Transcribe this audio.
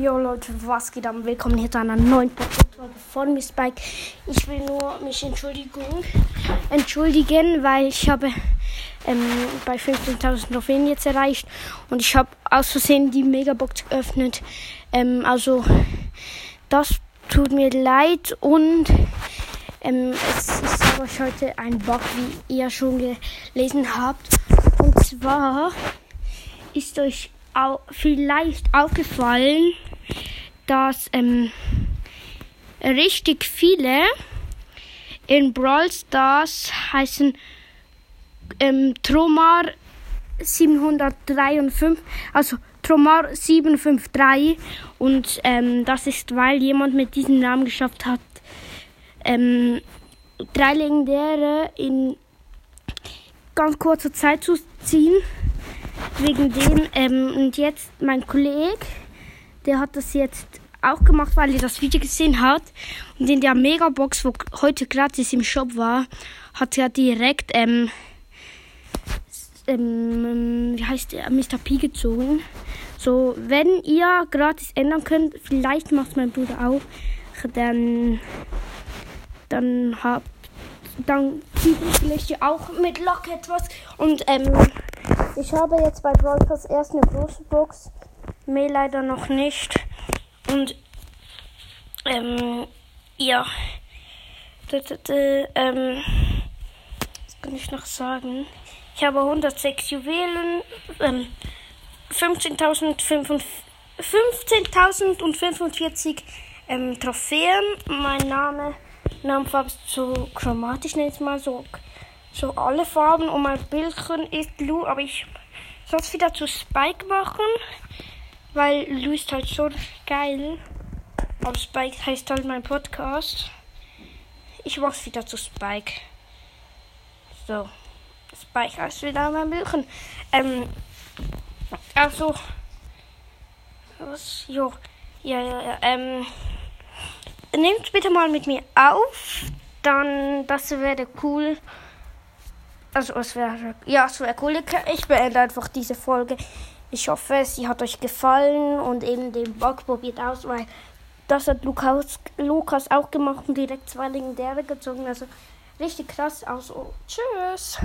Jo Leute, was geht ab? Willkommen hier zu einer neuen Podcast-Folge von Miss Spike. Ich will nur mich Entschuldigung, entschuldigen, weil ich habe ähm, bei 15.000 Trophäen jetzt erreicht und ich habe aus Versehen die Megabox geöffnet. Ähm, also das tut mir leid und ähm, es ist euch heute ein Bug, wie ihr schon gelesen habt. Und zwar ist euch vielleicht aufgefallen, dass ähm, richtig viele in Brawl Stars heißen ähm, Tromar 753, also Tromar 753 und ähm, das ist, weil jemand mit diesem Namen geschafft hat, ähm, drei Legendäre in ganz kurzer Zeit zu ziehen. Wegen dem, ähm, und jetzt mein Kollege, der hat das jetzt auch gemacht, weil er das Video gesehen hat. Und in der Megabox, wo heute gratis im Shop war, hat er direkt, ähm, ähm, wie heißt der, Mr. P gezogen. So, wenn ihr gratis ändern könnt, vielleicht macht mein Bruder auch, dann, dann habt, dann vielleicht auch mit Lock etwas. Und, ähm, ich habe jetzt bei Brawl Pass erst eine große Box Mehr leider noch nicht. Und ähm, ja. Ähm, was kann ich noch sagen? Ich habe 106 Juwelen, ähm, 15.045 ähm, Trophäen. Mein Name, Namenfarbe ist so chromatisch, nenne ich mal so, so alle Farben. Und mein Bildchen ist Lu, aber ich soll es wieder zu Spike machen. Weil Lou ist halt so geil. Aber Spike heißt halt mein Podcast. Ich mach's wieder zu Spike. So. Spike heißt wieder mein Büchen. Ähm. Also. Was? Jo. Ja, ja, ja. Ähm. Nehmt bitte mal mit mir auf. Dann, das wäre cool. Also, es wäre. Ja, es wäre cool. Ich beende einfach diese Folge. Ich hoffe, sie hat euch gefallen und eben den Bug probiert aus, weil das hat Lukas, Lukas auch gemacht und direkt zwei Legendäre gezogen. Also richtig krass. Also, tschüss.